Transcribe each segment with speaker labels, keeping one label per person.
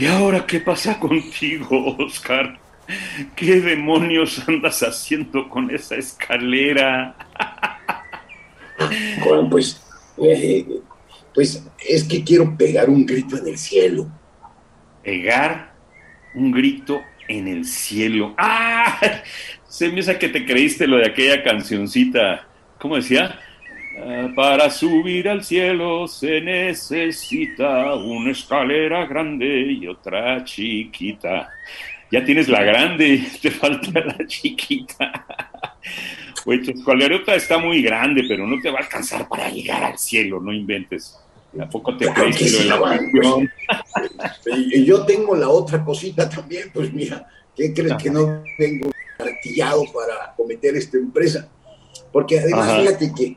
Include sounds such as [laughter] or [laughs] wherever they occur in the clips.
Speaker 1: ¿Y ahora qué pasa contigo, Oscar? ¿Qué demonios andas haciendo con esa escalera?
Speaker 2: Juan, pues, eh, pues es que quiero pegar un grito en el cielo.
Speaker 1: ¿Pegar un grito en el cielo? ¡Ah! Se me hace que te creíste lo de aquella cancioncita. ¿Cómo decía? Para subir al cielo se necesita una escalera grande y otra chiquita. Ya tienes la grande, [laughs] te falta la chiquita. Pues tu escalerota está muy grande, pero no te va a alcanzar para llegar al cielo, no inventes. Tampoco te
Speaker 2: Claro
Speaker 1: crees
Speaker 2: sí,
Speaker 1: canción.
Speaker 2: Y yo tengo la otra cosita también, pues mira, ¿qué crees que no tengo artillado para cometer esta empresa? Porque además,
Speaker 1: Ajá.
Speaker 2: fíjate que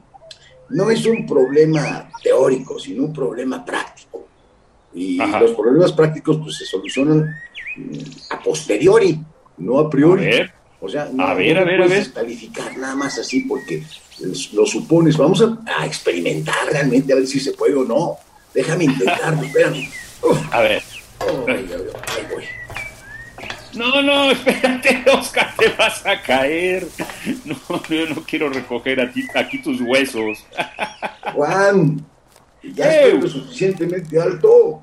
Speaker 2: no es un problema teórico, sino un problema práctico. Y
Speaker 1: Ajá.
Speaker 2: los problemas prácticos pues se solucionan mm, a posteriori, no a
Speaker 1: A
Speaker 2: priori.
Speaker 1: ver,
Speaker 2: O sea, no,
Speaker 1: A ver,
Speaker 2: no
Speaker 1: a ver, a
Speaker 2: puedes
Speaker 1: ver.
Speaker 2: calificar nada más así porque lo supones. Vamos a, a experimentar realmente a ver si se puede o no. Déjame intentarlo, espérame. Uf,
Speaker 1: a ver.
Speaker 2: ay, ay, ay, ahí voy.
Speaker 1: No, no, espérate, Oscar, te vas a caer. No, yo no quiero recoger a ti, aquí tus huesos.
Speaker 2: Juan, ya estoy lo suficientemente alto.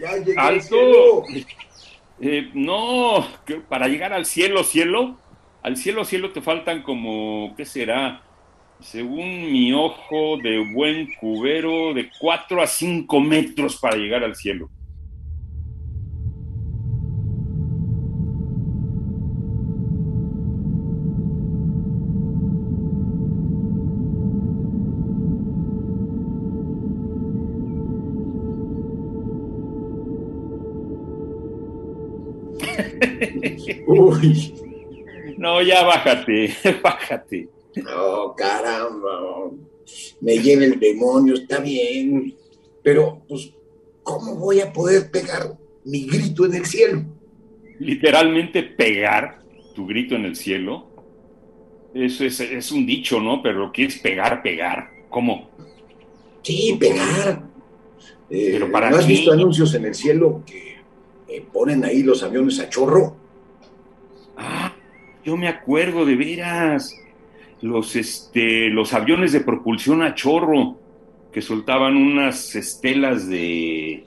Speaker 2: Ya llegué al
Speaker 1: ¡Alto!
Speaker 2: cielo.
Speaker 1: Eh, no, para llegar al cielo, cielo, al cielo, cielo te faltan como, ¿qué será? Según mi ojo de buen cubero, de 4 a 5 metros para llegar al cielo.
Speaker 2: Uy,
Speaker 1: No, ya bájate, [laughs] bájate.
Speaker 2: no, caramba. Me llena el demonio, está bien. Pero, pues, ¿cómo voy a poder pegar mi grito en el cielo?
Speaker 1: Literalmente pegar tu grito en el cielo. Eso es, es un dicho, ¿no? Pero lo que es pegar, pegar. ¿Cómo?
Speaker 2: Sí, pegar. Eh,
Speaker 1: Pero ¿para
Speaker 2: ¿No has
Speaker 1: qué?
Speaker 2: visto anuncios en el cielo que eh, ponen ahí los aviones a chorro?
Speaker 1: Ah, yo me acuerdo de veras. Los, este, los aviones de propulsión a chorro que soltaban unas estelas de.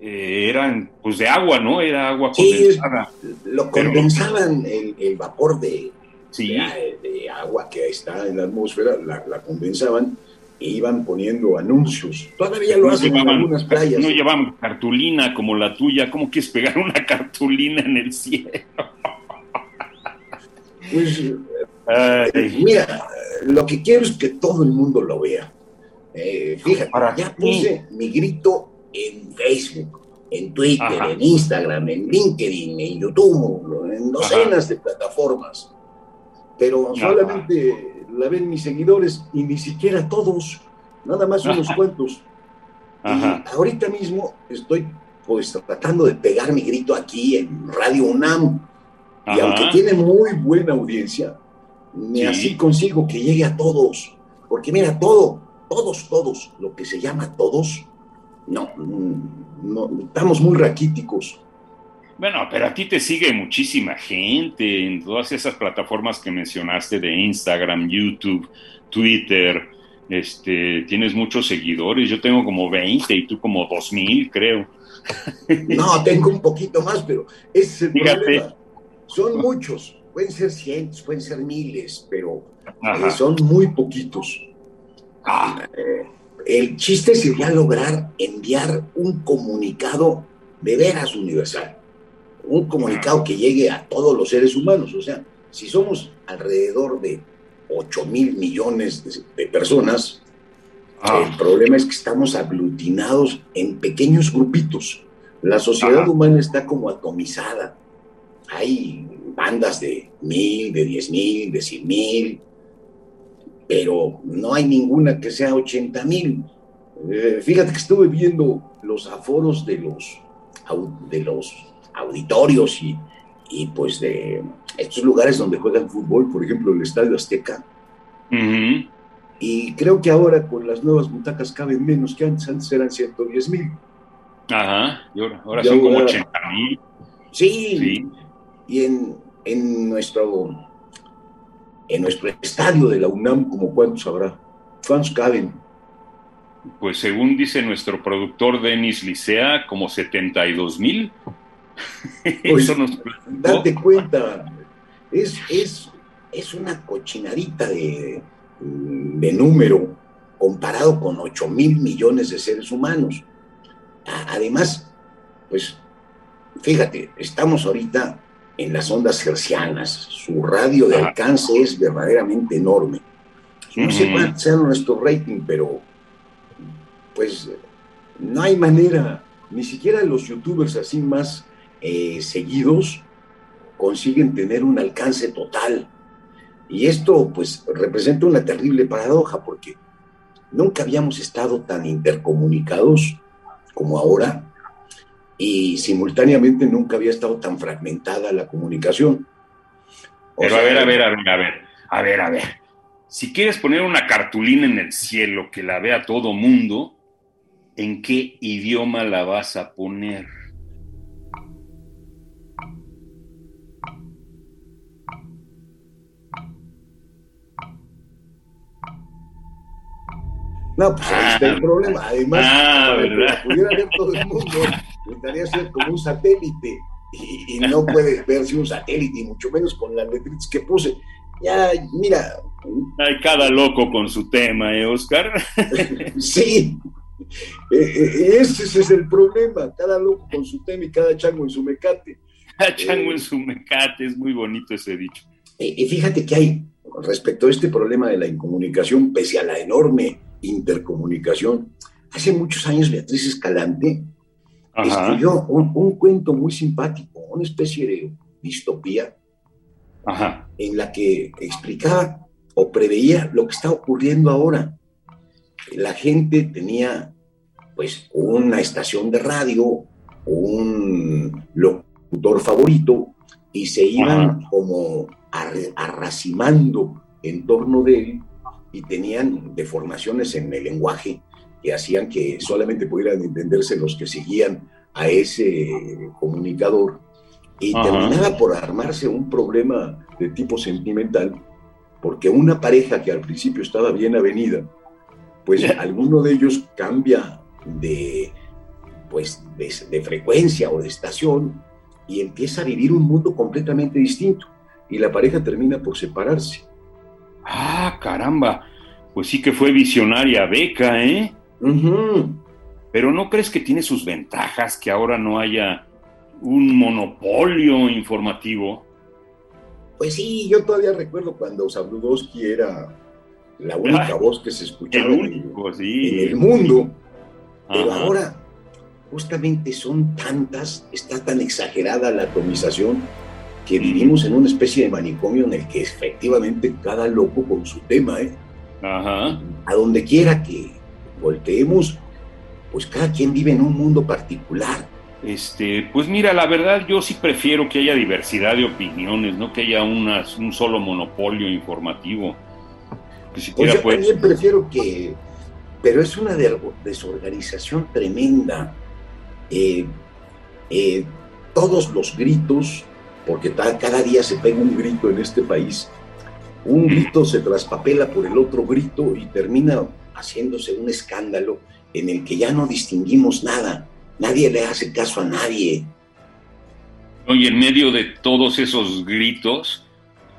Speaker 1: eh, eran, pues de agua, ¿no? Era agua
Speaker 2: Sí,
Speaker 1: condensada.
Speaker 2: Lo
Speaker 1: Pero-
Speaker 2: condensaban el, el vapor de,
Speaker 1: Sí,
Speaker 2: de, de agua que está en la atmósfera, la, la condensaban e iban poniendo anuncios. Todavía lo
Speaker 1: no
Speaker 2: hacen en algunas playas.
Speaker 1: no llevaban cartulina como la tuya. ¿Cómo quieres pegar una cartulina en el cielo? [laughs]
Speaker 2: Pues,
Speaker 1: Ay,
Speaker 2: mira, lo que quiero es que todo el mundo lo vea. Eh, fíjate,
Speaker 1: ¿Para
Speaker 2: ya puse mi grito en Facebook, en Twitter,
Speaker 1: Ajá.
Speaker 2: en Instagram, en LinkedIn, en YouTube, en docenas de plataformas. Pero solamente la ven mis seguidores y ni siquiera todos, nada más unos cuantos.
Speaker 1: Ajá.
Speaker 2: Y ahorita mismo estoy pues tratando de pegar mi grito aquí en Radio UNAM. Y
Speaker 1: Ajá.
Speaker 2: aunque tiene muy buena audiencia, ni
Speaker 1: Sí.
Speaker 2: así consigo que llegue a todos. Porque mira, todo, todos, todos, lo que se llama todos, no, mm, no estamos muy raquíticos.
Speaker 1: Bueno, pero a ti te sigue muchísima gente en todas esas plataformas que mencionaste de Instagram, YouTube, Twitter. Este, tienes muchos seguidores. Yo tengo como 20 y tú como 2000, creo.
Speaker 2: No, tengo un poquito más, pero ese es el
Speaker 1: Fíjate.
Speaker 2: problema. Son muchos, pueden ser cientos, pueden ser miles, pero eh, son muy poquitos.
Speaker 1: Ah,
Speaker 2: Eh, el chiste sería lograr enviar un comunicado de veras universal, un comunicado que llegue a todos los seres humanos. O sea, si somos alrededor de 8 mil millones de, personas,
Speaker 1: ah,
Speaker 2: el problema es que estamos aglutinados en pequeños grupitos. La sociedad humana está como atomizada. hay bandas de mil, de diez mil, de cien mil, pero no hay ninguna que sea ochenta mil. Eh, fíjate que estuve viendo los aforos de los, de los auditorios y, y, pues de estos lugares donde juegan fútbol, por ejemplo el Estadio Azteca. Y creo que ahora con las nuevas butacas caben menos que antes, antes eran 110 mil.
Speaker 1: Ajá, y ahora, son como 80 mil.
Speaker 2: Sí, y en, en, nuestro, en nuestro estadio de la UNAM, como cuántos habrá? ¿Cuántos caben?
Speaker 1: Pues según dice nuestro productor Denis Licea, como 72 mil. [laughs]
Speaker 2: Pues, date cuenta, es, es, es una cochinadita de, de número comparado con 8 mil millones de seres humanos. Además, pues, fíjate, estamos ahorita en las ondas hercianas, su radio de alcance es verdaderamente enorme. No sé cuál sea nuestro rating, pero pues no hay manera, ni siquiera los youtubers así más eh, seguidos consiguen tener un alcance total. Y esto pues representa una terrible paradoja porque nunca habíamos estado tan intercomunicados como ahora y simultáneamente nunca había estado tan fragmentada la comunicación.
Speaker 1: Pero a ver, a ver, a ver, a ver, a ver, a ver. Si quieres poner una cartulina en el cielo que la vea todo mundo, ¿en qué idioma la vas a poner?
Speaker 2: No, pues ahí está el ah, problema. Además, ah, para que pudiera ver todo el mundo, necesitaría ser como un satélite. Y, no puede verse un satélite, y mucho menos con las letritas que puse. Ya, mira.
Speaker 1: Hay cada loco con su tema, ¿eh, Oscar? [laughs]
Speaker 2: sí. Eh, eh, ese es el problema. Cada loco con su tema y cada chango en su mecate.
Speaker 1: Cada chango en su mecate, es muy bonito ese dicho.
Speaker 2: Y fíjate que hay, respecto a este problema de la incomunicación, pese a la enorme intercomunicación. Hace muchos años Beatriz Escalante escribió un, cuento muy simpático, una especie de distopía, en la que explicaba o preveía lo que está ocurriendo ahora. La gente tenía pues una estación de radio, un locutor favorito, y se iban como arracimando en torno de él y tenían deformaciones en el lenguaje que hacían que solamente pudieran entenderse los que seguían a ese comunicador. Y terminaba por armarse un problema de tipo sentimental porque una pareja que al principio estaba bien avenida, pues alguno de ellos cambia de, pues, de frecuencia o de estación y empieza a vivir un mundo completamente distinto. Y la pareja termina por separarse.
Speaker 1: Ah, caramba. Pues sí que fue visionaria Beca, ¿eh? Pero ¿no crees que tiene sus ventajas que ahora no haya un monopolio informativo?
Speaker 2: Pues sí, yo todavía recuerdo cuando Sabludowski era la única ah, voz que se escuchaba en, el, mundo. Pero ahora, justamente son tantas, está tan exagerada la atomización que vivimos en una especie de manicomio en el que efectivamente cada loco con su tema, ¿eh? Ajá. A donde quiera que volteemos, pues cada quien vive en un mundo particular.
Speaker 1: Este, pues mira, la verdad yo sí prefiero que haya diversidad de opiniones, no que haya una, un solo monopolio informativo.
Speaker 2: pues yo también prefiero que, pero es una desorganización tremenda. Eh, eh, todos los gritos porque cada día se pega un grito en este país. Un grito se traspapela por el otro grito y termina haciéndose un escándalo en el que ya no distinguimos nada. Nadie le hace caso a nadie.
Speaker 1: Y en medio de todos esos gritos,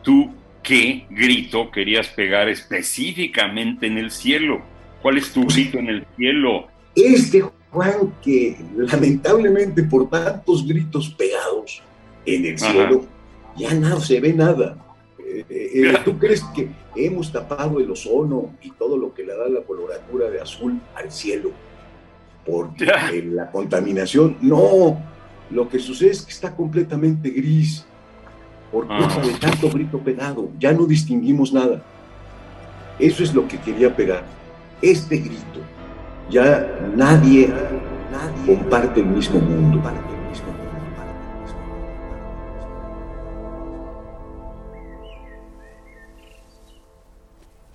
Speaker 1: ¿tú qué grito querías pegar específicamente en el cielo? ¿Cuál es tu grito en el cielo?
Speaker 2: Este, Juan, que lamentablemente por tantos gritos pegados, en el cielo, ya no se ve nada. Eh, eh, ¿Tú crees que hemos tapado el ozono y todo lo que le da la coloratura de azul al cielo por [laughs] la contaminación? No, lo que sucede es que está completamente gris por culpa de tanto grito pegado. Ya no distinguimos nada. Eso es lo que quería pegar. Este grito. Ya nadie, nadie comparte el mismo mundo.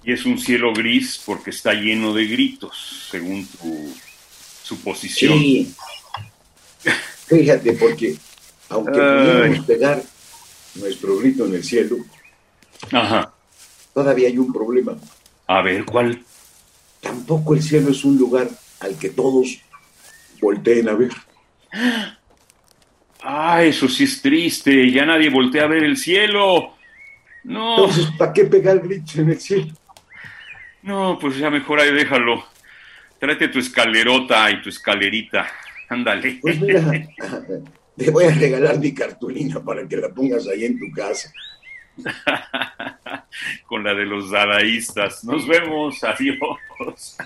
Speaker 1: Y es un cielo gris porque está lleno de gritos, según tu suposición.
Speaker 2: Sí. Fíjate, porque aunque pudiéramos pegar nuestro grito en el cielo,
Speaker 1: Ajá.
Speaker 2: todavía hay un problema.
Speaker 1: A ver, ¿cuál?
Speaker 2: Tampoco el cielo es un lugar al que todos volteen a ver.
Speaker 1: Ah, eso sí es triste. Ya nadie voltea a ver el cielo. No.
Speaker 2: Entonces, ¿para qué pegar grito en el cielo?
Speaker 1: No, pues ya mejor ahí déjalo. Tráete tu escalerota y tu escalerita. Ándale.
Speaker 2: Pues mira, [laughs] te voy a regalar mi cartulina para que la pongas ahí en tu casa. [laughs]
Speaker 1: Con la de los dadaístas. Nos vemos. Adiós.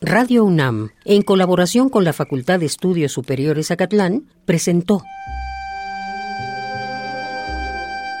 Speaker 3: Radio UNAM, en colaboración con la Facultad de Estudios Superiores Acatlán, presentó